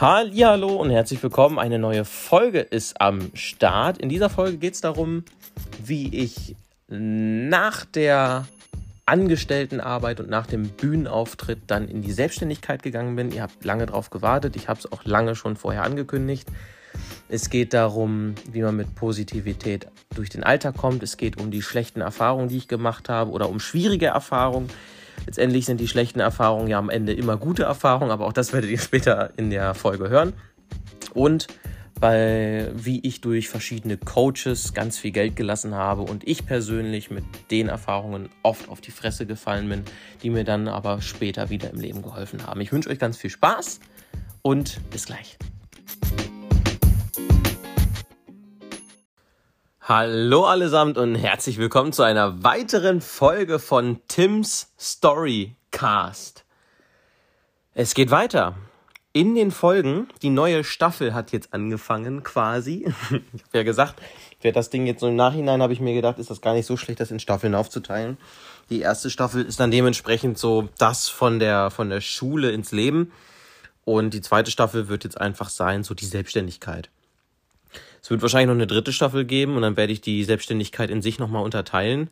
Hallo und herzlich willkommen. Eine neue Folge ist am Start. In dieser Folge geht es darum, wie ich nach der Angestelltenarbeit und nach dem Bühnenauftritt dann in die Selbstständigkeit gegangen bin. Ihr habt lange darauf gewartet. Ich habe es auch lange schon vorher angekündigt. Es geht darum, wie man mit Positivität durch den Alltag kommt. Es geht um die schlechten Erfahrungen, die ich gemacht habe oder um schwierige Erfahrungen. Letztendlich sind die schlechten Erfahrungen ja am Ende immer gute Erfahrungen, aber auch das werdet ihr später in der Folge hören. Und weil wie ich durch verschiedene Coaches ganz viel Geld gelassen habe und ich persönlich mit den Erfahrungen oft auf die Fresse gefallen bin, die mir dann aber später wieder im Leben geholfen haben. Ich wünsche euch ganz viel Spaß und bis gleich. Hallo allesamt und herzlich willkommen zu einer weiteren Folge von Tims Storycast. Es geht weiter in den Folgen, die neue Staffel hat jetzt angefangen, quasi. ich habe ja gesagt, wer das Ding jetzt so im Nachhinein, habe ich mir gedacht, ist das gar nicht so schlecht, das in Staffeln aufzuteilen. Die erste Staffel ist dann dementsprechend so das von der, von der Schule ins Leben. Und die zweite Staffel wird jetzt einfach sein, so die Selbstständigkeit. Es wird wahrscheinlich noch eine dritte Staffel geben und dann werde ich die Selbstständigkeit in sich nochmal unterteilen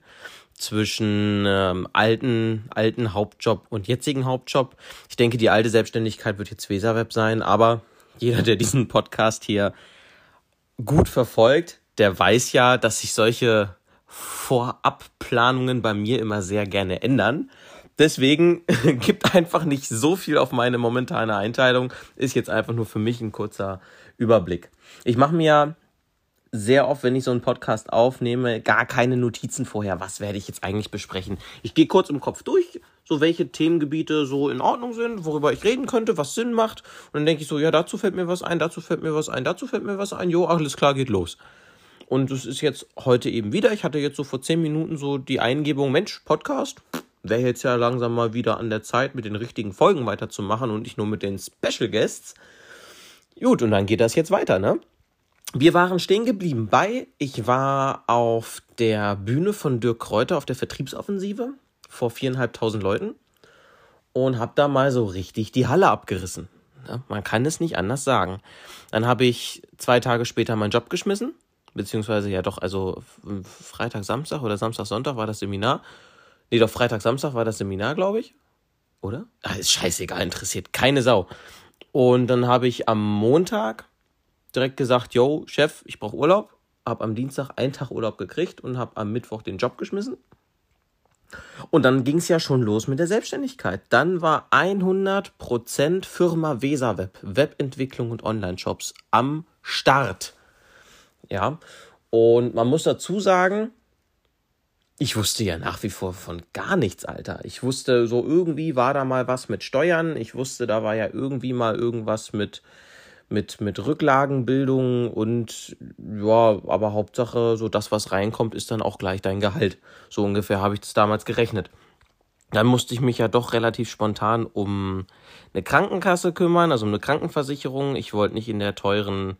zwischen ähm, alten, alten Hauptjob und jetzigen Hauptjob. Ich denke, die alte Selbstständigkeit wird jetzt Weserweb sein, aber jeder, der diesen Podcast hier gut verfolgt, der weiß ja, dass sich solche Vorabplanungen bei mir immer sehr gerne ändern. Deswegen gibt einfach nicht so viel auf meine momentane Einteilung. Ist jetzt einfach nur für mich ein kurzer Überblick. Ich mache mir sehr oft, wenn ich so einen Podcast aufnehme, gar keine Notizen vorher. Was werde ich jetzt eigentlich besprechen? Ich gehe kurz im Kopf durch, so welche Themengebiete so in Ordnung sind, worüber ich reden könnte, was Sinn macht. Und dann denke ich so, ja, dazu fällt mir was ein, dazu fällt mir was ein, dazu fällt mir was ein. Jo, alles klar, geht los. Und es ist jetzt heute eben wieder. Ich hatte jetzt so vor zehn Minuten so die Eingebung, Mensch, Podcast. Wäre jetzt ja langsam mal wieder an der Zeit, mit den richtigen Folgen weiterzumachen und nicht nur mit den Special Guests. Gut, und dann geht das jetzt weiter, ne? wir waren stehen geblieben bei, ich war auf der Bühne von Dirk Kräuter auf der Vertriebsoffensive vor viereinhalbtausend Leuten und habe da mal so richtig die Halle abgerissen. Ja, man kann es nicht anders sagen. Dann habe ich zwei Tage später meinen Job geschmissen, beziehungsweise ja doch, also Freitag, Samstag oder Samstag, Sonntag war das Seminar. Nee, doch Freitag, Samstag war das Seminar, glaube ich. Oder? Ah, ist scheißegal, interessiert keine Sau. Und dann habe ich am Montag direkt gesagt, yo, Chef, ich brauche Urlaub. Habe am Dienstag einen Tag Urlaub gekriegt und habe am Mittwoch den Job geschmissen. Und dann ging es ja schon los mit der Selbstständigkeit. Dann war 100% Firma Weserweb, Webentwicklung und Online-Shops am Start. Ja, und man muss dazu sagen, ich wusste ja nach wie vor von gar nichts, Alter. Ich wusste, so irgendwie war da mal was mit Steuern. Ich wusste, da war ja irgendwie mal irgendwas mit mit, mit Rücklagenbildung und ja, aber Hauptsache, so das, was reinkommt, ist dann auch gleich dein Gehalt. So ungefähr habe ich das damals gerechnet. Dann musste ich mich ja doch relativ spontan um eine Krankenkasse kümmern, also um eine Krankenversicherung. Ich wollte nicht in der teuren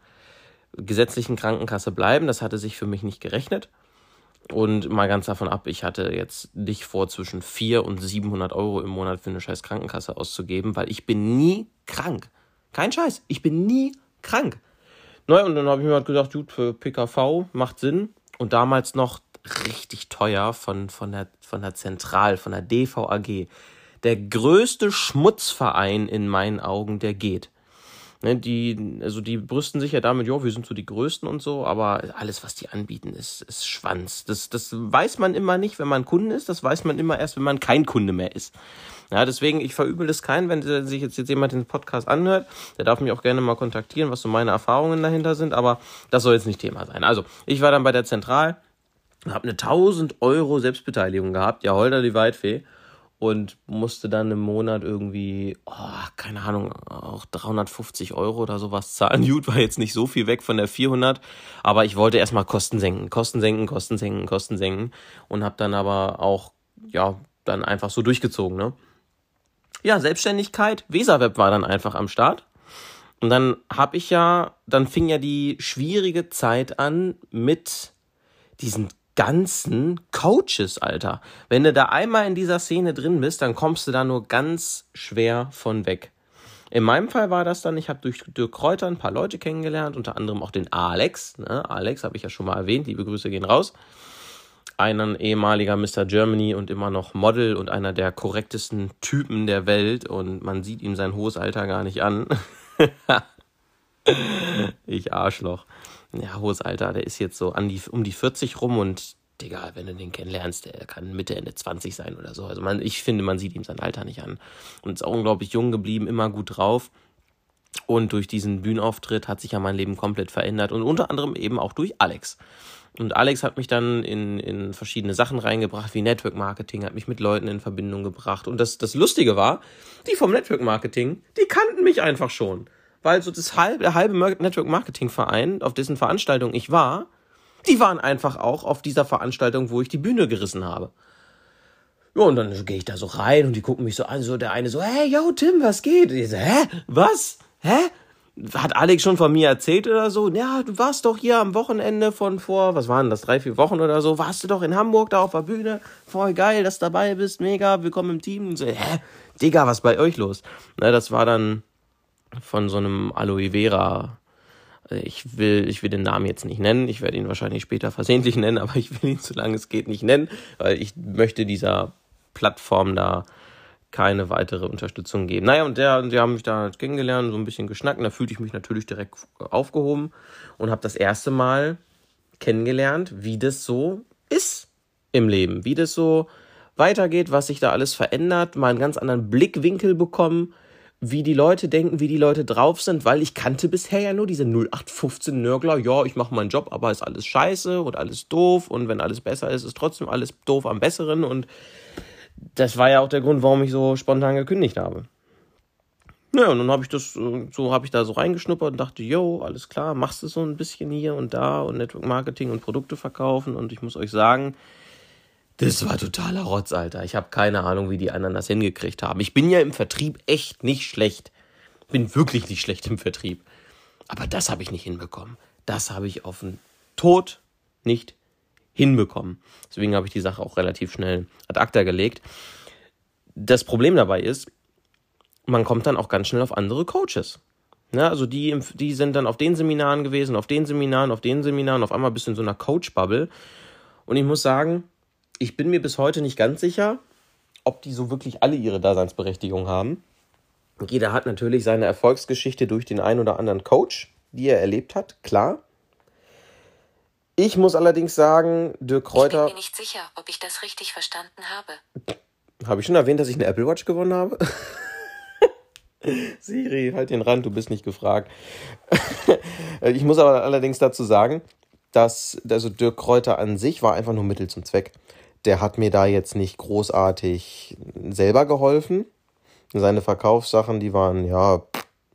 gesetzlichen Krankenkasse bleiben. Das hatte sich für mich nicht gerechnet. Und mal ganz davon ab, ich hatte jetzt nicht vor, zwischen 400 und 700 Euro im Monat für eine scheiß Krankenkasse auszugeben, weil ich bin nie krank. Kein Scheiß. Ich bin nie krank. Naja, und dann habe ich mir halt gedacht, gut, für PKV macht Sinn. Und damals noch richtig teuer von, von, der, von der Zentral, von der DVAG. Der größte Schmutzverein in meinen Augen, der geht. Ne, die, also die brüsten sich ja damit, ja, wir sind so die Größten und so, aber alles, was die anbieten, ist, ist Schwanz. Das, das weiß man immer nicht, wenn man Kunde ist, das weiß man immer erst, wenn man kein Kunde mehr ist. Ja, deswegen, ich verübel es keinen, wenn sich jetzt, jetzt jemand den Podcast anhört, der darf mich auch gerne mal kontaktieren, was so meine Erfahrungen dahinter sind, aber das soll jetzt nicht Thema sein. Also, ich war dann bei der Zentral, habe eine 1000 Euro Selbstbeteiligung gehabt, ja, holder die Weitfee und musste dann im Monat irgendwie, oh, keine Ahnung, auch 350 Euro oder sowas zahlen. Gut, war jetzt nicht so viel weg von der 400, aber ich wollte erstmal Kosten senken, Kosten senken, Kosten senken, Kosten senken und habe dann aber auch, ja, dann einfach so durchgezogen, ne? Ja, Selbstständigkeit, Weserweb war dann einfach am Start. Und dann habe ich ja, dann fing ja die schwierige Zeit an mit diesen ganzen Coaches, Alter. Wenn du da einmal in dieser Szene drin bist, dann kommst du da nur ganz schwer von weg. In meinem Fall war das dann, ich habe durch Dirk Kräuter ein paar Leute kennengelernt, unter anderem auch den Alex. Ne? Alex habe ich ja schon mal erwähnt, liebe Grüße gehen raus. Ein ehemaliger Mr. Germany und immer noch Model und einer der korrektesten Typen der Welt und man sieht ihm sein hohes Alter gar nicht an. ich Arschloch. Ja, hohes Alter, der ist jetzt so an die, um die 40 rum und Digga, wenn du den kennenlernst, der kann Mitte, Ende 20 sein oder so. Also man, ich finde, man sieht ihm sein Alter nicht an. Und ist auch unglaublich jung geblieben, immer gut drauf. Und durch diesen Bühnenauftritt hat sich ja mein Leben komplett verändert. Und unter anderem eben auch durch Alex. Und Alex hat mich dann in, in verschiedene Sachen reingebracht, wie Network Marketing, hat mich mit Leuten in Verbindung gebracht. Und das, das Lustige war, die vom Network Marketing, die kannten mich einfach schon. Weil so das halbe, halbe Network Marketing Verein, auf dessen Veranstaltung ich war, die waren einfach auch auf dieser Veranstaltung, wo ich die Bühne gerissen habe. Ja, und dann gehe ich da so rein und die gucken mich so an, so der eine so, hey, yo, Tim, was geht? Ich so, hä? Was? Hä? Hat Alex schon von mir erzählt oder so? Ja, du warst doch hier am Wochenende von vor, was waren das, drei, vier Wochen oder so, warst du doch in Hamburg da auf der Bühne. Voll geil, dass du dabei bist, mega, willkommen im Team. Und so, hä? Digga, was bei euch los? Na, das war dann von so einem Aloe Vera ich will, ich will den Namen jetzt nicht nennen. Ich werde ihn wahrscheinlich später versehentlich nennen, aber ich will ihn, solange es geht, nicht nennen, weil ich möchte dieser Plattform da keine weitere Unterstützung geben. Naja, und der, die haben mich da kennengelernt, so ein bisschen geschnackt. Und da fühlte ich mich natürlich direkt aufgehoben und habe das erste Mal kennengelernt, wie das so ist im Leben, wie das so weitergeht, was sich da alles verändert, mal einen ganz anderen Blickwinkel bekommen wie die Leute denken, wie die Leute drauf sind, weil ich kannte bisher ja nur diese 0815 Nörgler, ja, ich mache meinen Job, aber ist alles scheiße und alles doof und wenn alles besser ist, ist trotzdem alles doof am besseren und das war ja auch der Grund, warum ich so spontan gekündigt habe. Naja, und dann habe ich das, so habe ich da so reingeschnuppert und dachte, yo, alles klar, machst du so ein bisschen hier und da und Network Marketing und Produkte verkaufen und ich muss euch sagen, das war totaler Rotz, Alter. Ich habe keine Ahnung, wie die anderen das hingekriegt haben. Ich bin ja im Vertrieb echt nicht schlecht. Bin wirklich nicht schlecht im Vertrieb. Aber das habe ich nicht hinbekommen. Das habe ich auf den Tod nicht hinbekommen. Deswegen habe ich die Sache auch relativ schnell ad acta gelegt. Das Problem dabei ist, man kommt dann auch ganz schnell auf andere Coaches. Ja, also die, die sind dann auf den Seminaren gewesen, auf den Seminaren, auf den Seminaren, auf einmal bist du in so einer Coach-Bubble. Und ich muss sagen, ich bin mir bis heute nicht ganz sicher, ob die so wirklich alle ihre Daseinsberechtigung haben. Jeder hat natürlich seine Erfolgsgeschichte durch den einen oder anderen Coach, die er erlebt hat, klar. Ich muss allerdings sagen, Dirk Kräuter. Ich bin mir nicht sicher, ob ich das richtig verstanden habe. Habe ich schon erwähnt, dass ich eine Apple Watch gewonnen habe? Siri, halt den Rand, du bist nicht gefragt. ich muss aber allerdings dazu sagen, dass also Dirk Kräuter an sich war einfach nur Mittel zum Zweck der hat mir da jetzt nicht großartig selber geholfen. Seine Verkaufssachen, die waren, ja,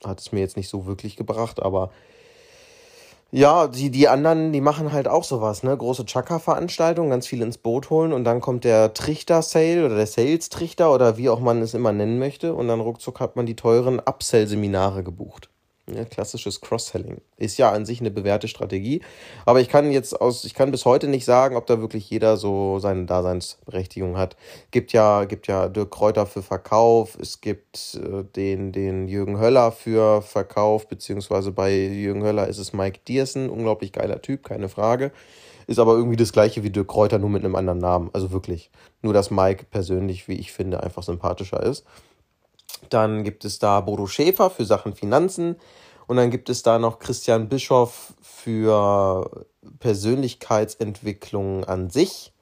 hat es mir jetzt nicht so wirklich gebracht, aber ja, die, die anderen, die machen halt auch sowas, ne? Große Chaka-Veranstaltungen, ganz viel ins Boot holen und dann kommt der Trichter-Sale oder der Sales-Trichter oder wie auch man es immer nennen möchte und dann ruckzuck hat man die teuren Upsell-Seminare gebucht. Ja, klassisches Cross-Selling. Ist ja an sich eine bewährte Strategie. Aber ich kann jetzt aus, ich kann bis heute nicht sagen, ob da wirklich jeder so seine Daseinsberechtigung hat. Gibt ja, gibt ja Dirk Kräuter für Verkauf, es gibt äh, den, den Jürgen Höller für Verkauf, beziehungsweise bei Jürgen Höller ist es Mike Diersen, unglaublich geiler Typ, keine Frage. Ist aber irgendwie das gleiche wie Dirk Kräuter, nur mit einem anderen Namen. Also wirklich. Nur, dass Mike persönlich, wie ich finde, einfach sympathischer ist. Dann gibt es da Bodo Schäfer für Sachen Finanzen. Und dann gibt es da noch Christian Bischoff für Persönlichkeitsentwicklung an sich,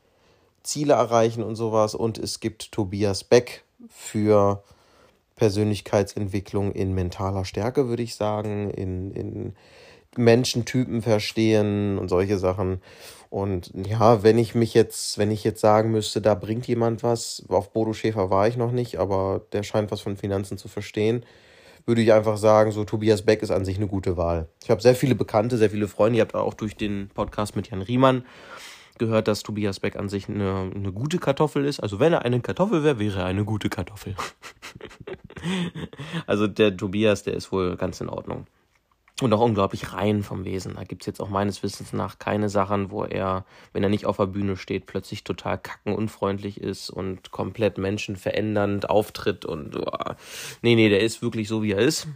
Ziele erreichen und sowas. Und es gibt Tobias Beck für Persönlichkeitsentwicklung in mentaler Stärke, würde ich sagen, in, in Menschentypen verstehen und solche Sachen. Und ja, wenn ich mich jetzt, wenn ich jetzt sagen müsste, da bringt jemand was, auf Bodo Schäfer war ich noch nicht, aber der scheint was von Finanzen zu verstehen, würde ich einfach sagen, so Tobias Beck ist an sich eine gute Wahl. Ich habe sehr viele Bekannte, sehr viele Freunde. Ihr habt auch durch den Podcast mit Jan Riemann gehört, dass Tobias Beck an sich eine, eine gute Kartoffel ist. Also wenn er eine Kartoffel wäre, wäre er eine gute Kartoffel. also der Tobias, der ist wohl ganz in Ordnung. Und auch unglaublich rein vom Wesen. Da gibt es jetzt auch meines Wissens nach keine Sachen, wo er, wenn er nicht auf der Bühne steht, plötzlich total kackenunfreundlich ist und komplett menschenverändernd auftritt und oh, nee, nee, der ist wirklich so, wie er ist.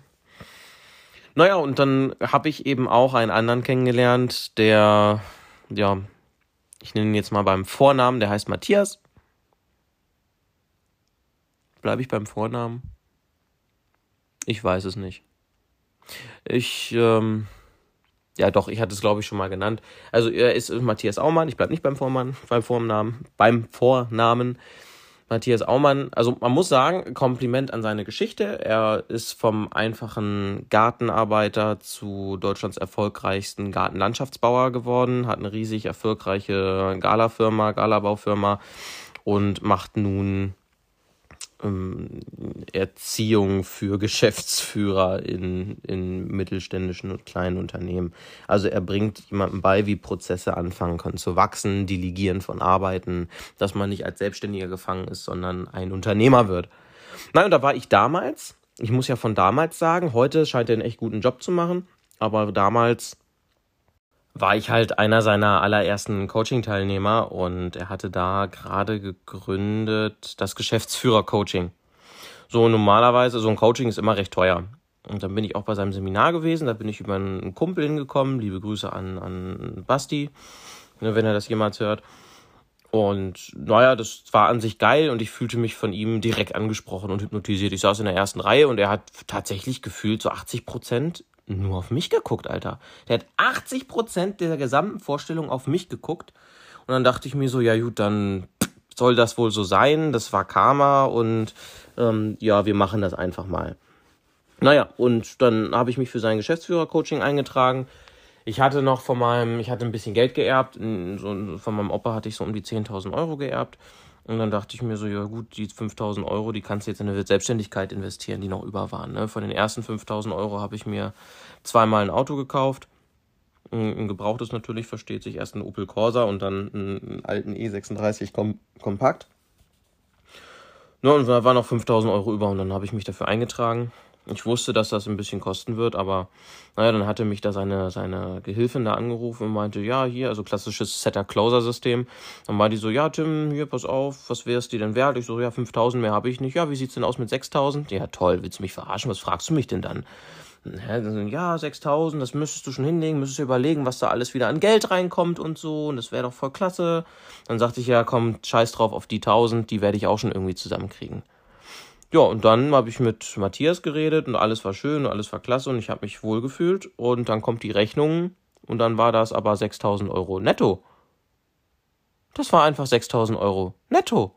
Naja, und dann habe ich eben auch einen anderen kennengelernt, der, ja, ich nenne ihn jetzt mal beim Vornamen, der heißt Matthias. Bleibe ich beim Vornamen? Ich weiß es nicht. Ich, ähm, ja doch, ich hatte es glaube ich schon mal genannt. Also er ist Matthias Aumann, ich bleibe nicht beim Vormann, beim Vornamen, beim Vornamen. Matthias Aumann, also man muss sagen, Kompliment an seine Geschichte. Er ist vom einfachen Gartenarbeiter zu Deutschlands erfolgreichsten Gartenlandschaftsbauer geworden, hat eine riesig erfolgreiche Galafirma, Galabaufirma und macht nun ähm, Erziehung für Geschäftsführer in, in mittelständischen und kleinen Unternehmen. Also er bringt jemandem bei, wie Prozesse anfangen können zu wachsen, delegieren von Arbeiten, dass man nicht als Selbstständiger gefangen ist, sondern ein Unternehmer wird. Nein, und da war ich damals, ich muss ja von damals sagen, heute scheint er einen echt guten Job zu machen, aber damals war ich halt einer seiner allerersten Coaching-Teilnehmer und er hatte da gerade gegründet das Geschäftsführer-Coaching. So normalerweise, so ein Coaching ist immer recht teuer. Und dann bin ich auch bei seinem Seminar gewesen, da bin ich über einen Kumpel hingekommen, liebe Grüße an, an Basti, ne, wenn er das jemals hört. Und naja, das war an sich geil und ich fühlte mich von ihm direkt angesprochen und hypnotisiert. Ich saß in der ersten Reihe und er hat tatsächlich gefühlt so 80 Prozent nur auf mich geguckt, Alter. Der hat 80 Prozent der gesamten Vorstellung auf mich geguckt. Und dann dachte ich mir so, ja gut, dann soll das wohl so sein. Das war Karma und ähm, ja, wir machen das einfach mal. Naja, und dann habe ich mich für sein Geschäftsführer-Coaching eingetragen. Ich hatte noch von meinem, ich hatte ein bisschen Geld geerbt. So, von meinem Opa hatte ich so um die 10.000 Euro geerbt. Und dann dachte ich mir so, ja gut, die 5000 Euro, die kannst du jetzt in eine Selbstständigkeit investieren, die noch über waren. Ne? Von den ersten 5000 Euro habe ich mir zweimal ein Auto gekauft. Ein gebrauchtes natürlich, versteht sich. Erst ein Opel Corsa und dann einen alten E36 Kom Kompakt. Ja, und da waren noch 5000 Euro über und dann habe ich mich dafür eingetragen. Ich wusste, dass das ein bisschen kosten wird, aber naja, dann hatte mich da seine, seine Gehilfin da angerufen und meinte, ja, hier, also klassisches Setter-Closer-System. Dann war die so, ja, Tim, hier, pass auf, was wär's dir denn wert? Ich so, ja, 5000 mehr habe ich nicht. Ja, wie sieht's denn aus mit 6000? Ja, toll, willst du mich verarschen? Was fragst du mich denn dann? Ja, 6000, das müsstest du schon hinlegen, müsstest du überlegen, was da alles wieder an Geld reinkommt und so, und das wäre doch voll klasse. Dann sagte ich, ja, komm, scheiß drauf auf die 1000, die werde ich auch schon irgendwie zusammenkriegen. Ja, und dann habe ich mit Matthias geredet und alles war schön und alles war klasse und ich habe mich wohl gefühlt. Und dann kommt die Rechnung und dann war das aber 6000 Euro netto. Das war einfach 6000 Euro netto.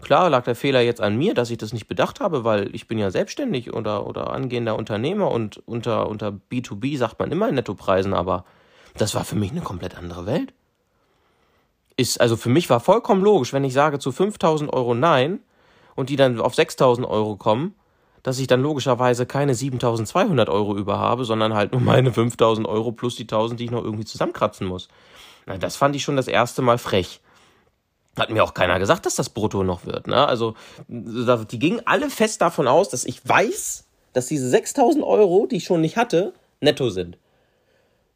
Klar lag der Fehler jetzt an mir, dass ich das nicht bedacht habe, weil ich bin ja selbstständig oder, oder angehender Unternehmer und unter, unter B2B sagt man immer Nettopreisen, aber das war für mich eine komplett andere Welt. Ist, also für mich war vollkommen logisch, wenn ich sage zu 5000 Euro nein, und die dann auf 6000 Euro kommen, dass ich dann logischerweise keine 7200 Euro über habe, sondern halt nur meine 5000 Euro plus die 1000, die ich noch irgendwie zusammenkratzen muss. Na, das fand ich schon das erste Mal frech. Hat mir auch keiner gesagt, dass das brutto noch wird. Ne? Also, die gingen alle fest davon aus, dass ich weiß, dass diese 6000 Euro, die ich schon nicht hatte, netto sind.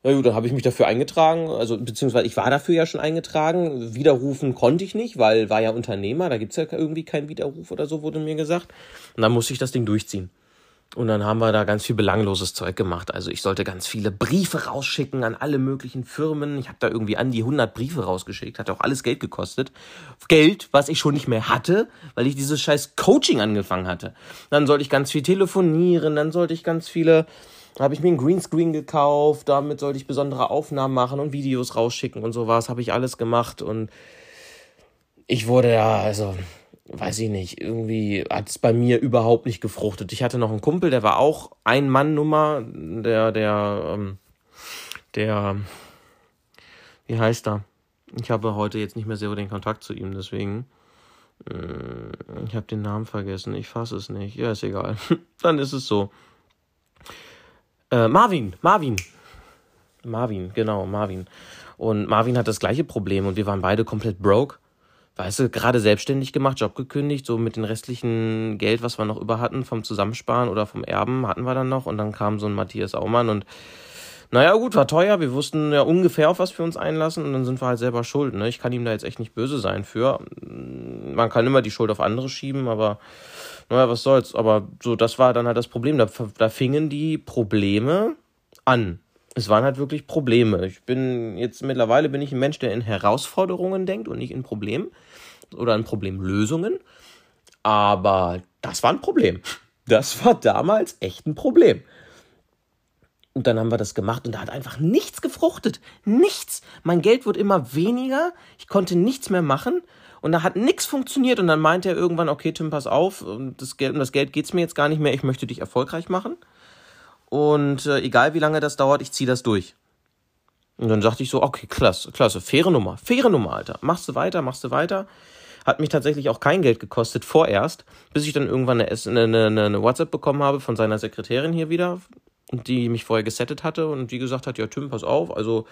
Na gut, dann habe ich mich dafür eingetragen, also beziehungsweise ich war dafür ja schon eingetragen. Widerrufen konnte ich nicht, weil war ja Unternehmer, da gibt's ja irgendwie keinen Widerruf oder so, wurde mir gesagt. Und dann musste ich das Ding durchziehen. Und dann haben wir da ganz viel belangloses Zeug gemacht. Also ich sollte ganz viele Briefe rausschicken an alle möglichen Firmen. Ich habe da irgendwie an die 100 Briefe rausgeschickt. Hat auch alles Geld gekostet. Geld, was ich schon nicht mehr hatte, weil ich dieses scheiß Coaching angefangen hatte. Dann sollte ich ganz viel telefonieren. Dann sollte ich ganz viele da habe ich mir einen Greenscreen gekauft, damit sollte ich besondere Aufnahmen machen und Videos rausschicken und sowas, habe ich alles gemacht und ich wurde ja, also, weiß ich nicht, irgendwie hat es bei mir überhaupt nicht gefruchtet. Ich hatte noch einen Kumpel, der war auch ein Mann-Nummer, der, der, ähm, der, wie heißt er? Ich habe heute jetzt nicht mehr sehr den Kontakt zu ihm, deswegen. Äh, ich habe den Namen vergessen, ich fasse es nicht. Ja, ist egal. Dann ist es so. Äh, Marvin, Marvin. Marvin, genau, Marvin. Und Marvin hat das gleiche Problem und wir waren beide komplett broke. weißt du, gerade selbstständig gemacht, Job gekündigt, so mit dem restlichen Geld, was wir noch über hatten, vom Zusammensparen oder vom Erben hatten wir dann noch. Und dann kam so ein Matthias Aumann und naja, gut, war teuer. Wir wussten ja ungefähr, auf was wir uns einlassen und dann sind wir halt selber schuld. Ne? Ich kann ihm da jetzt echt nicht böse sein für. Man kann immer die Schuld auf andere schieben, aber naja, was soll's. Aber so, das war dann halt das Problem. Da, da fingen die Probleme an. Es waren halt wirklich Probleme. Ich bin jetzt mittlerweile bin ich ein Mensch, der in Herausforderungen denkt und nicht in Problemen oder in Problemlösungen. Aber das war ein Problem. Das war damals echt ein Problem. Und dann haben wir das gemacht und da hat einfach nichts gefruchtet. Nichts. Mein Geld wurde immer weniger. Ich konnte nichts mehr machen. Und da hat nichts funktioniert. Und dann meinte er irgendwann, okay, Tim, pass auf. Das Geld, um das Geld geht's mir jetzt gar nicht mehr. Ich möchte dich erfolgreich machen. Und äh, egal wie lange das dauert, ich ziehe das durch. Und dann sagte ich so, okay, klasse, klasse, faire Nummer, faire Nummer, Alter. Machst du weiter, machst du weiter. Hat mich tatsächlich auch kein Geld gekostet, vorerst, bis ich dann irgendwann eine, eine, eine WhatsApp bekommen habe von seiner Sekretärin hier wieder, die mich vorher gesettet hatte und die gesagt hat, ja Tim, pass auf, also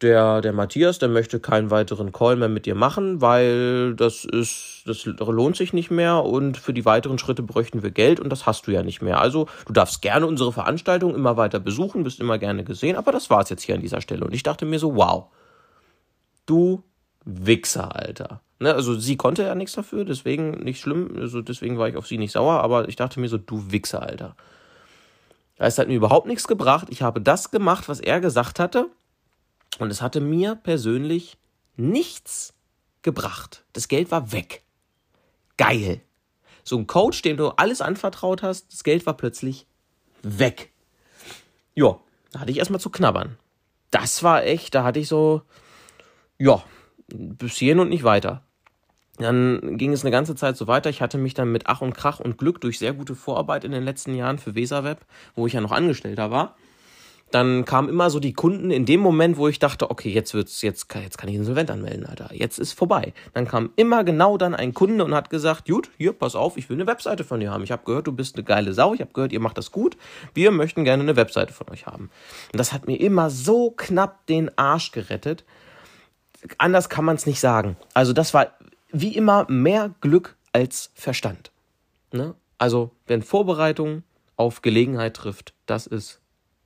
der, der Matthias, der möchte keinen weiteren Call mehr mit dir machen, weil das ist, das lohnt sich nicht mehr und für die weiteren Schritte bräuchten wir Geld und das hast du ja nicht mehr. Also du darfst gerne unsere Veranstaltung immer weiter besuchen, bist immer gerne gesehen, aber das war's jetzt hier an dieser Stelle. Und ich dachte mir so, wow, du Wichser, Alter. Ne, also sie konnte ja nichts dafür, deswegen nicht schlimm, also deswegen war ich auf sie nicht sauer, aber ich dachte mir so, du Wichser, Alter. Es hat mir überhaupt nichts gebracht. Ich habe das gemacht, was er gesagt hatte. Und es hatte mir persönlich nichts gebracht. Das Geld war weg. Geil. So ein Coach, dem du alles anvertraut hast, das Geld war plötzlich weg. Ja, da hatte ich erstmal zu knabbern. Das war echt, da hatte ich so, ja, bis hierhin und nicht weiter. Dann ging es eine ganze Zeit so weiter. Ich hatte mich dann mit Ach und Krach und Glück durch sehr gute Vorarbeit in den letzten Jahren für Weserweb, wo ich ja noch Angestellter war. Dann kamen immer so die Kunden in dem Moment, wo ich dachte, okay, jetzt wird's, jetzt, jetzt kann ich Insolvent anmelden, Alter. Jetzt ist vorbei. Dann kam immer genau dann ein Kunde und hat gesagt, gut, hier, pass auf, ich will eine Webseite von dir haben. Ich habe gehört, du bist eine geile Sau. Ich habe gehört, ihr macht das gut. Wir möchten gerne eine Webseite von euch haben. Und das hat mir immer so knapp den Arsch gerettet. Anders kann man es nicht sagen. Also das war wie immer mehr Glück als Verstand. Ne? Also, wenn Vorbereitung auf Gelegenheit trifft, das ist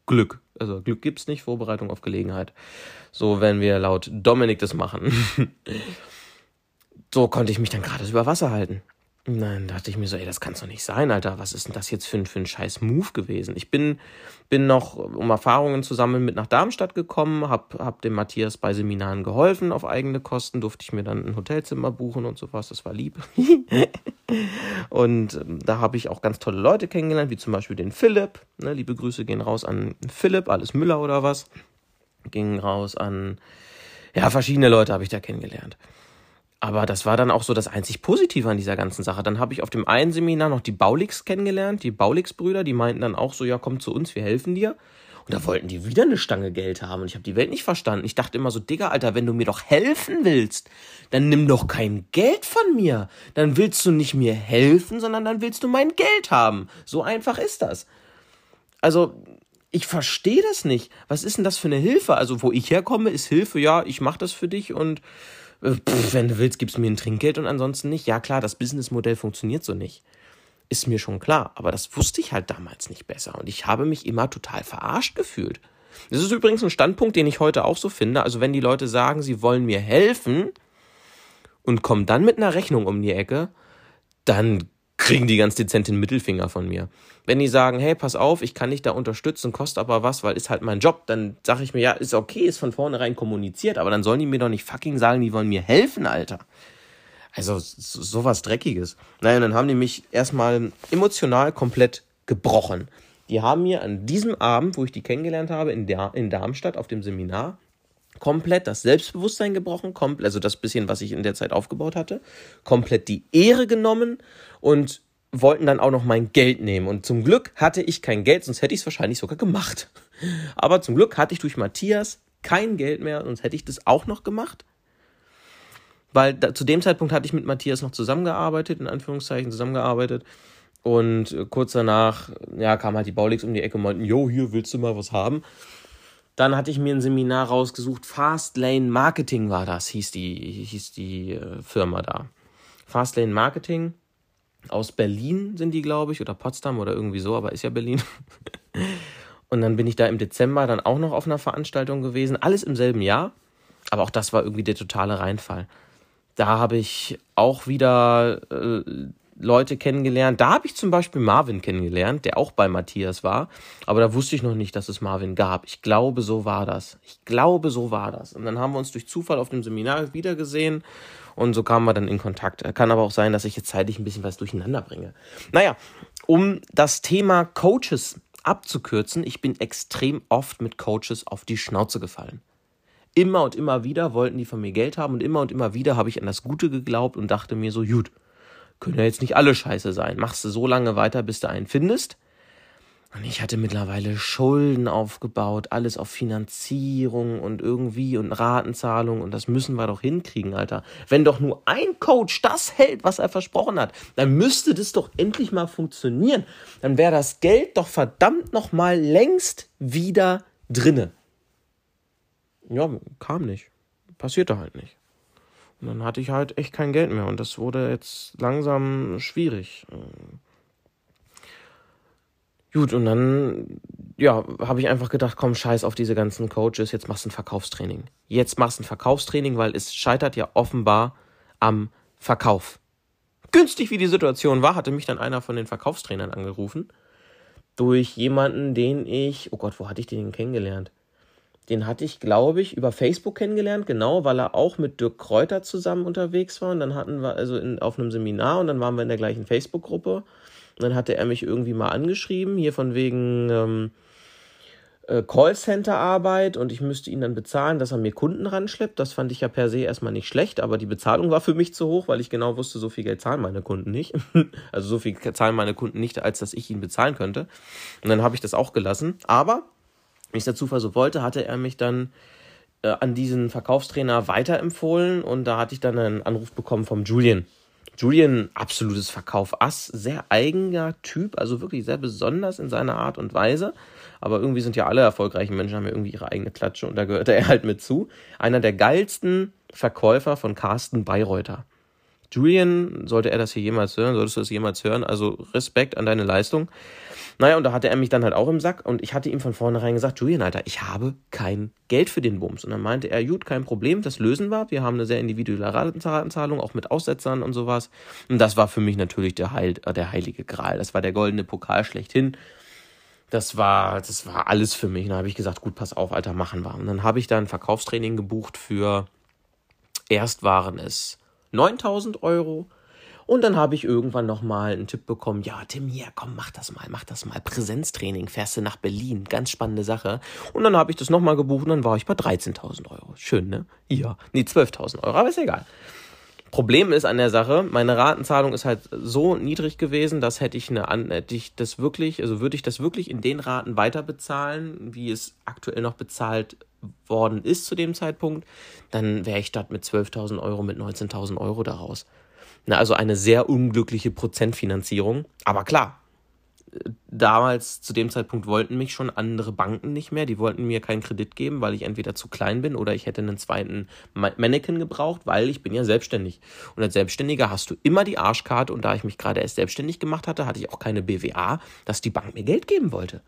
Glück. Also Glück gibt's nicht, Vorbereitung auf Gelegenheit. So, wenn wir laut Dominik das machen. so konnte ich mich dann gerade über Wasser halten. Nein, dachte ich mir so, ey, das kann's doch nicht sein, Alter. Was ist denn das jetzt für ein, für ein scheiß Move gewesen? Ich bin, bin noch, um Erfahrungen zu sammeln, mit nach Darmstadt gekommen, hab, hab dem Matthias bei Seminaren geholfen auf eigene Kosten, durfte ich mir dann ein Hotelzimmer buchen und sowas, das war lieb. und ähm, da habe ich auch ganz tolle Leute kennengelernt, wie zum Beispiel den Philipp. Ne, liebe Grüße gehen raus an Philipp, alles Müller oder was. Gingen raus an, ja, verschiedene Leute habe ich da kennengelernt. Aber das war dann auch so das einzig Positive an dieser ganzen Sache. Dann habe ich auf dem einen Seminar noch die Baulix kennengelernt, die Baulix-Brüder, die meinten dann auch so, ja, komm zu uns, wir helfen dir. Und da wollten die wieder eine Stange Geld haben. Und ich habe die Welt nicht verstanden. Ich dachte immer so, Digga, Alter, wenn du mir doch helfen willst, dann nimm doch kein Geld von mir. Dann willst du nicht mir helfen, sondern dann willst du mein Geld haben. So einfach ist das. Also, ich verstehe das nicht. Was ist denn das für eine Hilfe? Also, wo ich herkomme, ist Hilfe, ja, ich mache das für dich und pff, wenn du willst, gibst du mir ein Trinkgeld und ansonsten nicht. Ja, klar, das Businessmodell funktioniert so nicht. Ist mir schon klar. Aber das wusste ich halt damals nicht besser. Und ich habe mich immer total verarscht gefühlt. Das ist übrigens ein Standpunkt, den ich heute auch so finde. Also, wenn die Leute sagen, sie wollen mir helfen und kommen dann mit einer Rechnung um die Ecke, dann kriegen die ganz dezent den Mittelfinger von mir. Wenn die sagen, hey, pass auf, ich kann dich da unterstützen, kostet aber was, weil ist halt mein Job, dann sage ich mir, ja, ist okay, ist von vornherein kommuniziert, aber dann sollen die mir doch nicht fucking sagen, die wollen mir helfen, Alter. Also sowas Dreckiges. Naja, dann haben die mich erstmal emotional komplett gebrochen. Die haben mir an diesem Abend, wo ich die kennengelernt habe, in, der, in Darmstadt auf dem Seminar, komplett das Selbstbewusstsein gebrochen, komplett, also das bisschen, was ich in der Zeit aufgebaut hatte, komplett die Ehre genommen und wollten dann auch noch mein Geld nehmen. Und zum Glück hatte ich kein Geld, sonst hätte ich es wahrscheinlich sogar gemacht. Aber zum Glück hatte ich durch Matthias kein Geld mehr, sonst hätte ich das auch noch gemacht. Weil da, zu dem Zeitpunkt hatte ich mit Matthias noch zusammengearbeitet, in Anführungszeichen zusammengearbeitet. Und kurz danach, ja, kam halt die Baulix um die Ecke und meinten, jo, hier willst du mal was haben. Dann hatte ich mir ein Seminar rausgesucht. Fastlane Marketing war das, hieß die, hieß die äh, Firma da. Fastlane Marketing. Aus Berlin sind die, glaube ich, oder Potsdam oder irgendwie so, aber ist ja Berlin. Und dann bin ich da im Dezember dann auch noch auf einer Veranstaltung gewesen. Alles im selben Jahr. Aber auch das war irgendwie der totale Reinfall. Da habe ich auch wieder äh, Leute kennengelernt. Da habe ich zum Beispiel Marvin kennengelernt, der auch bei Matthias war. Aber da wusste ich noch nicht, dass es Marvin gab. Ich glaube, so war das. Ich glaube, so war das. Und dann haben wir uns durch Zufall auf dem Seminar wiedergesehen und so kamen wir dann in Kontakt. Kann aber auch sein, dass ich jetzt zeitlich ein bisschen was durcheinander bringe. Naja, um das Thema Coaches abzukürzen, ich bin extrem oft mit Coaches auf die Schnauze gefallen. Immer und immer wieder wollten die von mir Geld haben und immer und immer wieder habe ich an das Gute geglaubt und dachte mir so, gut, können ja jetzt nicht alle scheiße sein. Machst du so lange weiter, bis du einen findest. Und ich hatte mittlerweile Schulden aufgebaut, alles auf Finanzierung und irgendwie und Ratenzahlung und das müssen wir doch hinkriegen, Alter. Wenn doch nur ein Coach das hält, was er versprochen hat, dann müsste das doch endlich mal funktionieren. Dann wäre das Geld doch verdammt noch mal längst wieder drinne. Ja, kam nicht. Passierte halt nicht. Und dann hatte ich halt echt kein Geld mehr und das wurde jetzt langsam schwierig. Gut, und dann, ja, habe ich einfach gedacht, komm, scheiß auf diese ganzen Coaches, jetzt machst du ein Verkaufstraining. Jetzt machst du ein Verkaufstraining, weil es scheitert ja offenbar am Verkauf. Günstig wie die Situation war, hatte mich dann einer von den Verkaufstrainern angerufen. Durch jemanden, den ich, oh Gott, wo hatte ich den kennengelernt? Den hatte ich, glaube ich, über Facebook kennengelernt, genau, weil er auch mit Dirk Kräuter zusammen unterwegs war. Und dann hatten wir also in, auf einem Seminar und dann waren wir in der gleichen Facebook-Gruppe. Und dann hatte er mich irgendwie mal angeschrieben, hier von wegen ähm, äh, Callcenter-Arbeit und ich müsste ihn dann bezahlen, dass er mir Kunden ranschleppt. Das fand ich ja per se erstmal nicht schlecht, aber die Bezahlung war für mich zu hoch, weil ich genau wusste, so viel Geld zahlen meine Kunden nicht. also so viel zahlen meine Kunden nicht, als dass ich ihn bezahlen könnte. Und dann habe ich das auch gelassen. Aber wenn es der Zufall so wollte, hatte er mich dann äh, an diesen Verkaufstrainer weiterempfohlen und da hatte ich dann einen Anruf bekommen vom Julian. Julian, absolutes Verkauf-Ass, sehr eigener Typ, also wirklich sehr besonders in seiner Art und Weise. Aber irgendwie sind ja alle erfolgreichen Menschen, haben ja irgendwie ihre eigene Klatsche und da gehört er halt mit zu. Einer der geilsten Verkäufer von Carsten Bayreuther. Julian, sollte er das hier jemals hören, solltest du das jemals hören, also Respekt an deine Leistung. Naja, und da hatte er mich dann halt auch im Sack und ich hatte ihm von vornherein gesagt, Julian, Alter, ich habe kein Geld für den Bums. Und dann meinte er, gut, kein Problem, das lösen wir. Wir haben eine sehr individuelle Ratenzahlung, auch mit Aussetzern und sowas. Und das war für mich natürlich der, Heil, äh, der heilige Gral. Das war der goldene Pokal schlechthin. Das war, das war alles für mich. Und dann habe ich gesagt, gut, pass auf, Alter, machen wir. Und dann habe ich da ein Verkaufstraining gebucht für, erst waren es 9000 Euro, und dann habe ich irgendwann nochmal einen Tipp bekommen, ja, Tim, hier, komm, mach das mal, mach das mal. Präsenztraining, fährst du nach Berlin, ganz spannende Sache. Und dann habe ich das nochmal gebucht und dann war ich bei 13.000 Euro. Schön, ne? Ja, nee, 12.000 Euro, aber ist egal. Problem ist an der Sache, meine Ratenzahlung ist halt so niedrig gewesen, dass hätte ich eine, hätte ich das wirklich, also würde ich das wirklich in den Raten weiter bezahlen, wie es aktuell noch bezahlt worden ist zu dem Zeitpunkt, dann wäre ich statt mit 12.000 Euro mit 19.000 Euro daraus. Na, also eine sehr unglückliche Prozentfinanzierung. Aber klar, damals zu dem Zeitpunkt wollten mich schon andere Banken nicht mehr. Die wollten mir keinen Kredit geben, weil ich entweder zu klein bin oder ich hätte einen zweiten Mannequin gebraucht, weil ich bin ja selbstständig. Und als Selbstständiger hast du immer die Arschkarte und da ich mich gerade erst selbstständig gemacht hatte, hatte ich auch keine BWA, dass die Bank mir Geld geben wollte.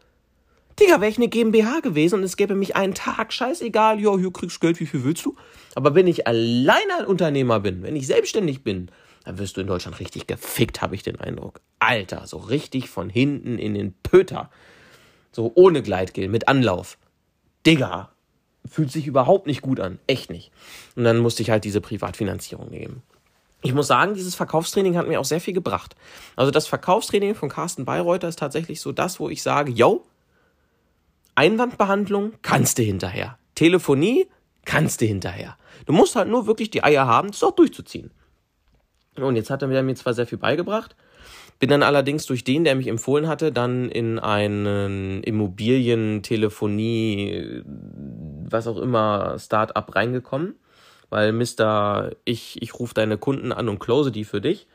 Digga, wäre ich eine GmbH gewesen und es gäbe mich einen Tag, scheißegal, ja, hier kriegst du Geld, wie viel willst du? Aber wenn ich alleine ein Unternehmer bin, wenn ich selbstständig bin, dann wirst du in Deutschland richtig gefickt, habe ich den Eindruck. Alter, so richtig von hinten in den Pöter. So ohne Gleitgel, mit Anlauf. Digga, fühlt sich überhaupt nicht gut an. Echt nicht. Und dann musste ich halt diese Privatfinanzierung nehmen. Ich muss sagen, dieses Verkaufstraining hat mir auch sehr viel gebracht. Also das Verkaufstraining von Carsten Bayreuther ist tatsächlich so das, wo ich sage, yo, Einwandbehandlung kannst du hinterher. Telefonie kannst du hinterher. Du musst halt nur wirklich die Eier haben, das auch durchzuziehen. Und jetzt hat er mir zwar sehr viel beigebracht, bin dann allerdings durch den, der mich empfohlen hatte, dann in einen Immobilientelefonie, was auch immer, Start-up reingekommen, weil Mr. Ich, ich rufe deine Kunden an und close die für dich,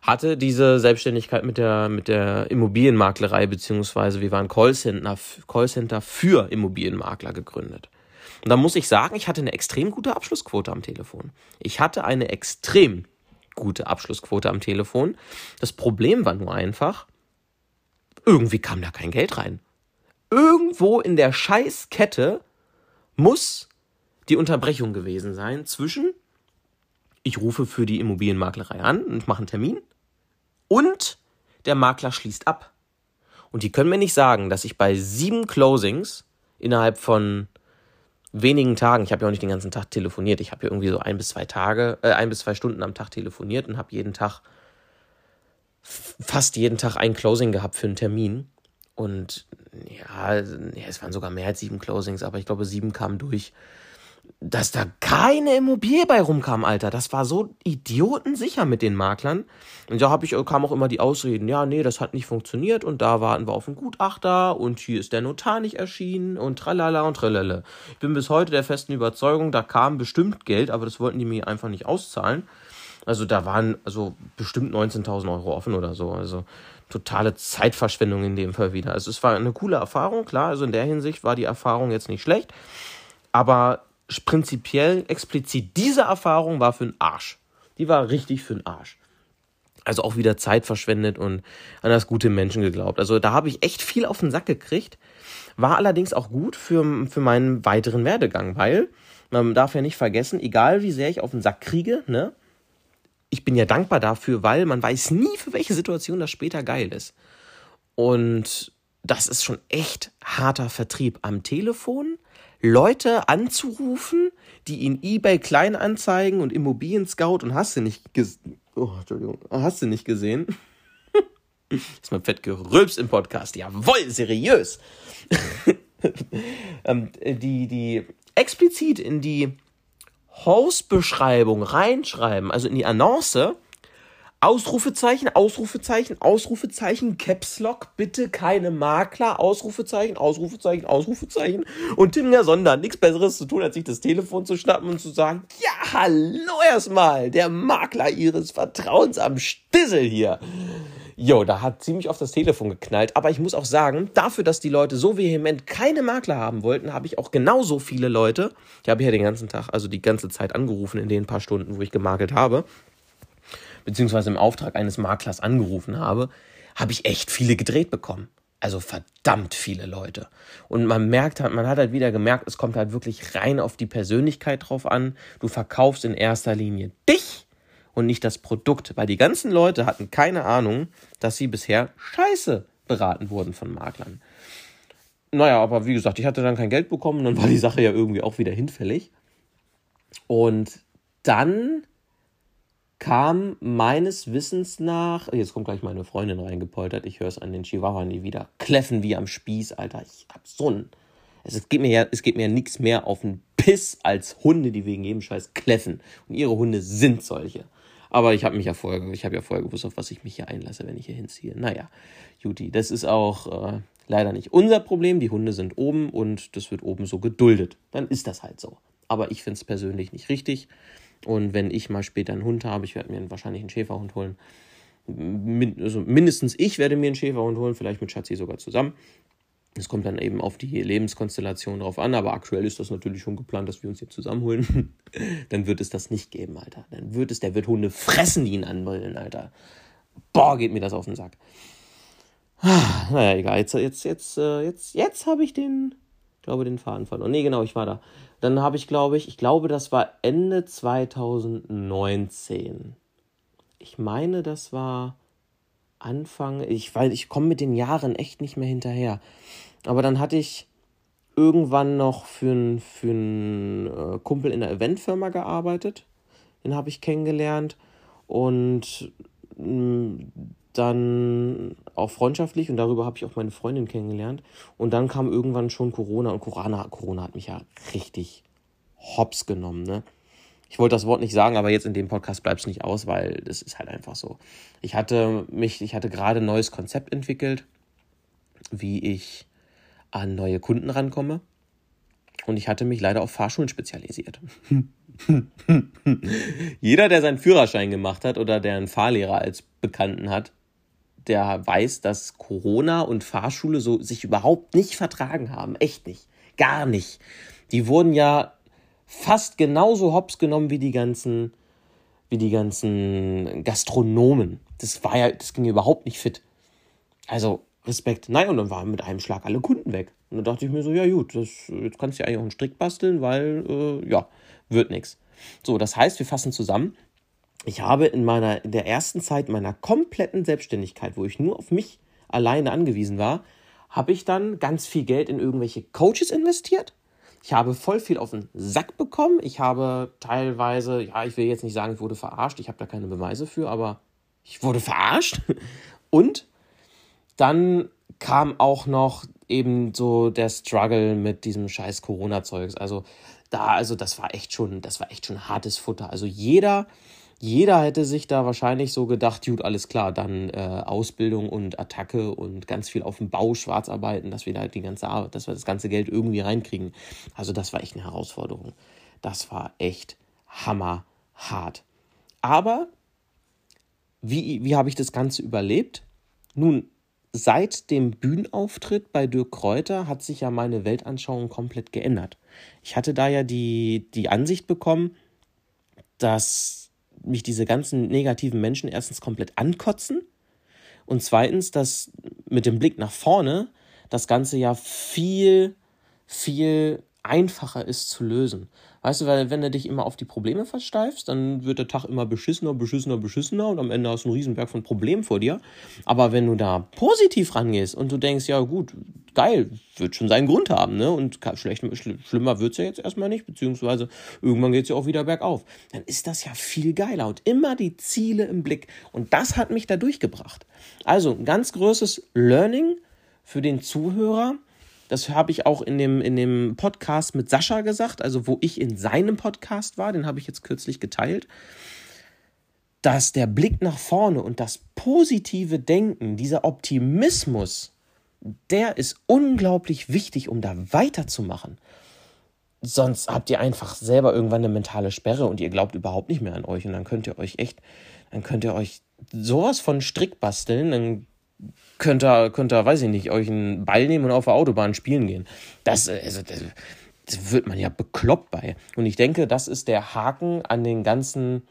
hatte diese Selbstständigkeit mit der, mit der Immobilienmaklerei, beziehungsweise wir waren Callcenter, Callcenter für Immobilienmakler gegründet. Und da muss ich sagen, ich hatte eine extrem gute Abschlussquote am Telefon. Ich hatte eine extrem gute Abschlussquote am Telefon. Das Problem war nur einfach, irgendwie kam da kein Geld rein. Irgendwo in der Scheißkette muss die Unterbrechung gewesen sein zwischen ich rufe für die Immobilienmaklerei an und mache einen Termin und der Makler schließt ab. Und die können mir nicht sagen, dass ich bei sieben Closings innerhalb von wenigen Tagen, ich habe ja auch nicht den ganzen Tag telefoniert, ich habe ja irgendwie so ein bis zwei Tage, äh, ein bis zwei Stunden am Tag telefoniert und habe jeden Tag, fast jeden Tag ein Closing gehabt für einen Termin. Und ja, es waren sogar mehr als sieben Closings, aber ich glaube, sieben kamen durch dass da keine Immobilie bei rumkam, Alter. Das war so idiotensicher mit den Maklern. Und da ich, kam auch immer die Ausreden, ja, nee, das hat nicht funktioniert und da warten wir auf einen Gutachter und hier ist der Notar nicht erschienen und tralala und tralala. Ich bin bis heute der festen Überzeugung, da kam bestimmt Geld, aber das wollten die mir einfach nicht auszahlen. Also da waren also bestimmt 19.000 Euro offen oder so. Also totale Zeitverschwendung in dem Fall wieder. Also es war eine coole Erfahrung, klar. Also in der Hinsicht war die Erfahrung jetzt nicht schlecht. Aber prinzipiell explizit diese Erfahrung war für den Arsch. Die war richtig für den Arsch. Also auch wieder Zeit verschwendet und an das gute Menschen geglaubt. Also da habe ich echt viel auf den Sack gekriegt. War allerdings auch gut für, für meinen weiteren Werdegang, weil man darf ja nicht vergessen, egal wie sehr ich auf den Sack kriege, ne, ich bin ja dankbar dafür, weil man weiß nie, für welche Situation das später geil ist. Und das ist schon echt harter Vertrieb am Telefon, Leute anzurufen, die in eBay Kleinanzeigen und Immobilien Scout und hast du nicht gesehen. Oh, Entschuldigung, hast du nicht gesehen? ist mal fett gerülpst im Podcast. Jawohl, seriös. Ähm, die, die explizit in die Hausbeschreibung reinschreiben, also in die Annonce, Ausrufezeichen, Ausrufezeichen, Ausrufezeichen, Caps Lock, bitte keine Makler, Ausrufezeichen, Ausrufezeichen, Ausrufezeichen. Und Tim Gason hat nichts Besseres zu tun, als sich das Telefon zu schnappen und zu sagen, ja, hallo erstmal, der Makler ihres Vertrauens am Stissel hier. Jo, da hat ziemlich oft das Telefon geknallt. Aber ich muss auch sagen, dafür, dass die Leute so vehement keine Makler haben wollten, habe ich auch genauso viele Leute, ich habe ja den ganzen Tag, also die ganze Zeit angerufen in den paar Stunden, wo ich gemakelt habe, beziehungsweise im Auftrag eines Maklers angerufen habe, habe ich echt viele gedreht bekommen. Also verdammt viele Leute. Und man merkt halt, man hat halt wieder gemerkt, es kommt halt wirklich rein auf die Persönlichkeit drauf an. Du verkaufst in erster Linie dich und nicht das Produkt, weil die ganzen Leute hatten keine Ahnung, dass sie bisher scheiße beraten wurden von Maklern. Naja, aber wie gesagt, ich hatte dann kein Geld bekommen, dann war die Sache ja irgendwie auch wieder hinfällig. Und dann kam meines Wissens nach, jetzt kommt gleich meine Freundin reingepoltert, ich höre es an den Chihuahua nie wieder, kläffen wie am Spieß, Alter. Ich hab so ein, es geht mir ja, es geht mir ja nichts mehr auf den Piss als Hunde, die wegen jedem Scheiß kläffen. Und ihre Hunde sind solche. Aber ich habe mich ja vorher, ich habe ja vorher gewusst, auf was ich mich hier einlasse, wenn ich hier hinziehe. Naja, Juti, das ist auch äh, leider nicht unser Problem. Die Hunde sind oben und das wird oben so geduldet. Dann ist das halt so. Aber ich finde es persönlich nicht richtig. Und wenn ich mal später einen Hund habe, ich werde mir wahrscheinlich einen Schäferhund holen. Min also mindestens ich werde mir einen Schäferhund holen, vielleicht mit Schatzi sogar zusammen. Es kommt dann eben auf die Lebenskonstellation drauf an, aber aktuell ist das natürlich schon geplant, dass wir uns hier zusammenholen. dann wird es das nicht geben, Alter. Dann wird es, der wird Hunde fressen, die ihn anbrüllen, Alter. Boah, geht mir das auf den Sack. Ah, naja, egal. Jetzt, jetzt, jetzt, äh, jetzt, jetzt habe ich den, glaube den Faden verloren. Nee, genau, ich war da. Dann habe ich, glaube ich, ich glaube, das war Ende 2019. Ich meine, das war Anfang, ich weiß, ich komme mit den Jahren echt nicht mehr hinterher. Aber dann hatte ich irgendwann noch für einen für äh, Kumpel in der Eventfirma gearbeitet. Den habe ich kennengelernt und mm, dann auch freundschaftlich und darüber habe ich auch meine Freundin kennengelernt. Und dann kam irgendwann schon Corona und Corona, Corona hat mich ja richtig hops genommen, ne? Ich wollte das Wort nicht sagen, aber jetzt in dem Podcast bleibt es nicht aus, weil das ist halt einfach so. Ich hatte mich, ich hatte gerade ein neues Konzept entwickelt, wie ich an neue Kunden rankomme. Und ich hatte mich leider auf Fahrschulen spezialisiert. Jeder, der seinen Führerschein gemacht hat oder der einen Fahrlehrer als Bekannten hat, der weiß, dass Corona und Fahrschule so sich überhaupt nicht vertragen haben. Echt nicht. Gar nicht. Die wurden ja fast genauso hops genommen wie die ganzen, wie die ganzen Gastronomen. Das war ja, das ging überhaupt nicht fit. Also Respekt. Nein, und dann waren mit einem Schlag alle Kunden weg. Und dann dachte ich mir so, ja gut, das, jetzt kannst du ja eigentlich auch einen Strick basteln, weil, äh, ja, wird nichts. So, das heißt, wir fassen zusammen. Ich habe in meiner, in der ersten Zeit meiner kompletten Selbstständigkeit, wo ich nur auf mich alleine angewiesen war, habe ich dann ganz viel Geld in irgendwelche Coaches investiert. Ich habe voll viel auf den Sack bekommen. Ich habe teilweise, ja, ich will jetzt nicht sagen, ich wurde verarscht. Ich habe da keine Beweise für, aber ich wurde verarscht. Und dann kam auch noch eben so der Struggle mit diesem scheiß Corona-Zeugs. Also da, also das war echt schon, das war echt schon hartes Futter. Also jeder, jeder hätte sich da wahrscheinlich so gedacht, gut, alles klar, dann äh, Ausbildung und Attacke und ganz viel auf dem Bau schwarz arbeiten, dass wir da die ganze Arbeit, dass wir das ganze Geld irgendwie reinkriegen. Also das war echt eine Herausforderung. Das war echt hammerhart. Aber wie, wie habe ich das Ganze überlebt? Nun, seit dem Bühnenauftritt bei Dirk Kräuter hat sich ja meine Weltanschauung komplett geändert. Ich hatte da ja die, die Ansicht bekommen, dass mich diese ganzen negativen Menschen erstens komplett ankotzen und zweitens, dass mit dem Blick nach vorne das Ganze ja viel, viel einfacher ist zu lösen. Weißt du, weil wenn du dich immer auf die Probleme versteifst, dann wird der Tag immer beschissener, beschissener, beschissener und am Ende hast du einen Riesenberg von Problemen vor dir. Aber wenn du da positiv rangehst und du denkst, ja gut, geil, wird schon seinen Grund haben, ne? Und schlecht, schlimmer wird es ja jetzt erstmal nicht, beziehungsweise irgendwann geht es ja auch wieder bergauf. Dann ist das ja viel geiler und immer die Ziele im Blick. Und das hat mich da durchgebracht. Also ein ganz großes Learning für den Zuhörer das habe ich auch in dem, in dem Podcast mit Sascha gesagt, also wo ich in seinem Podcast war, den habe ich jetzt kürzlich geteilt, dass der Blick nach vorne und das positive Denken, dieser Optimismus, der ist unglaublich wichtig, um da weiterzumachen. Sonst habt ihr einfach selber irgendwann eine mentale Sperre und ihr glaubt überhaupt nicht mehr an euch und dann könnt ihr euch echt, dann könnt ihr euch sowas von Strick basteln, dann könnt ihr, könnt ihr, weiß ich nicht, euch einen Ball nehmen und auf der Autobahn spielen gehen. Das, also, das, das wird man ja bekloppt bei. Und ich denke, das ist der Haken an den ganzen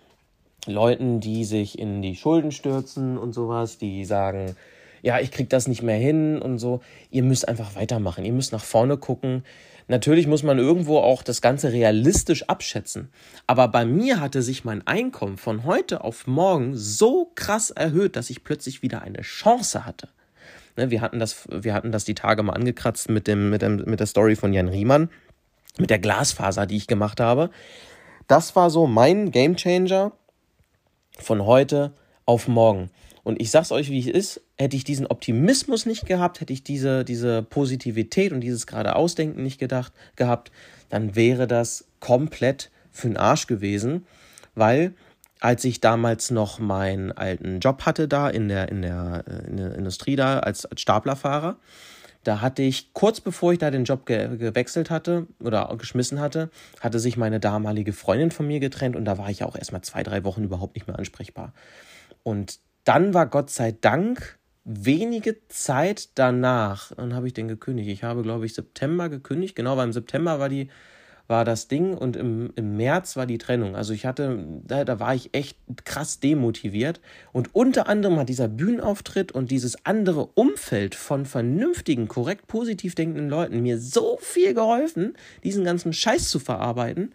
Leuten, die sich in die Schulden stürzen und sowas, die sagen, ja, ich krieg das nicht mehr hin und so. Ihr müsst einfach weitermachen. Ihr müsst nach vorne gucken. Natürlich muss man irgendwo auch das Ganze realistisch abschätzen. Aber bei mir hatte sich mein Einkommen von heute auf morgen so krass erhöht, dass ich plötzlich wieder eine Chance hatte. Ne, wir, hatten das, wir hatten das die Tage mal angekratzt mit, dem, mit, dem, mit der Story von Jan Riemann, mit der Glasfaser, die ich gemacht habe. Das war so mein Gamechanger von heute auf morgen. Und ich sag's euch, wie es ist, hätte ich diesen Optimismus nicht gehabt, hätte ich diese, diese Positivität und dieses geradeausdenken nicht gedacht, gehabt, dann wäre das komplett für den Arsch gewesen, weil als ich damals noch meinen alten Job hatte da in der, in der, äh, in der Industrie da als, als Staplerfahrer, da hatte ich kurz bevor ich da den Job ge gewechselt hatte oder geschmissen hatte, hatte sich meine damalige Freundin von mir getrennt und da war ich auch erstmal zwei, drei Wochen überhaupt nicht mehr ansprechbar. Und dann war Gott sei Dank wenige Zeit danach, dann habe ich den gekündigt. Ich habe, glaube ich, September gekündigt. Genau, weil im September war die war das Ding und im, im März war die Trennung. Also ich hatte, da, da war ich echt krass demotiviert. Und unter anderem hat dieser Bühnenauftritt und dieses andere Umfeld von vernünftigen, korrekt positiv denkenden Leuten mir so viel geholfen, diesen ganzen Scheiß zu verarbeiten,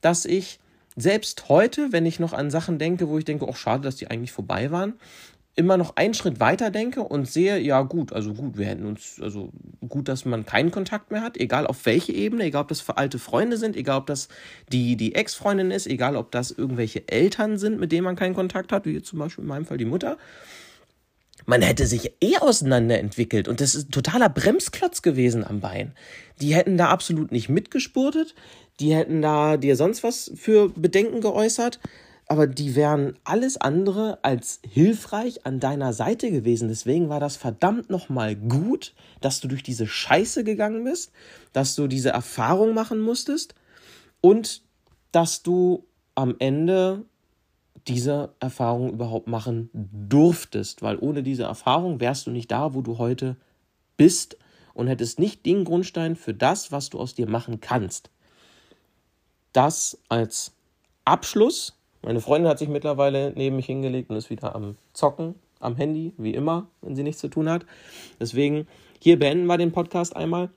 dass ich selbst heute, wenn ich noch an Sachen denke, wo ich denke, oh schade, dass die eigentlich vorbei waren, immer noch einen Schritt weiter denke und sehe, ja gut, also gut, wir hätten uns, also gut, dass man keinen Kontakt mehr hat, egal auf welche Ebene, egal ob das alte Freunde sind, egal ob das die, die Ex-Freundin ist, egal ob das irgendwelche Eltern sind, mit denen man keinen Kontakt hat, wie jetzt zum Beispiel in meinem Fall die Mutter. Man hätte sich eh auseinanderentwickelt und das ist ein totaler Bremsklotz gewesen am Bein. Die hätten da absolut nicht mitgespurtet, die hätten da dir sonst was für Bedenken geäußert, aber die wären alles andere als hilfreich an deiner Seite gewesen. Deswegen war das verdammt nochmal gut, dass du durch diese Scheiße gegangen bist, dass du diese Erfahrung machen musstest und dass du am Ende diese Erfahrung überhaupt machen durftest, weil ohne diese Erfahrung wärst du nicht da, wo du heute bist und hättest nicht den Grundstein für das, was du aus dir machen kannst. Das als Abschluss. Meine Freundin hat sich mittlerweile neben mich hingelegt und ist wieder am Zocken, am Handy, wie immer, wenn sie nichts zu tun hat. Deswegen, hier beenden wir den Podcast einmal.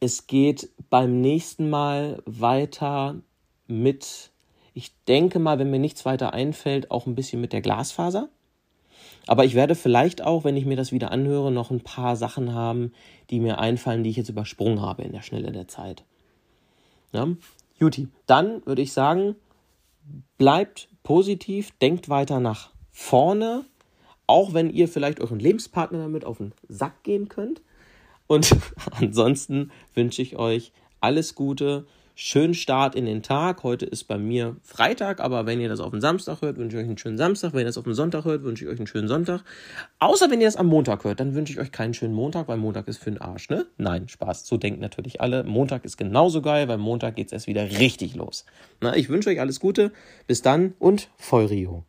Es geht beim nächsten Mal weiter mit, ich denke mal, wenn mir nichts weiter einfällt, auch ein bisschen mit der Glasfaser. Aber ich werde vielleicht auch, wenn ich mir das wieder anhöre, noch ein paar Sachen haben, die mir einfallen, die ich jetzt übersprungen habe in der Schnelle der Zeit. Ja? Juti, dann würde ich sagen, bleibt positiv, denkt weiter nach vorne, auch wenn ihr vielleicht euren Lebenspartner damit auf den Sack gehen könnt. Und ansonsten wünsche ich euch alles Gute, schönen Start in den Tag. Heute ist bei mir Freitag, aber wenn ihr das auf den Samstag hört, wünsche ich euch einen schönen Samstag. Wenn ihr das auf den Sonntag hört, wünsche ich euch einen schönen Sonntag. Außer wenn ihr das am Montag hört, dann wünsche ich euch keinen schönen Montag, weil Montag ist für den Arsch, ne? Nein, Spaß. So denken natürlich alle. Montag ist genauso geil, weil Montag geht es erst wieder richtig los. Na, ich wünsche euch alles Gute. Bis dann und voll Rio.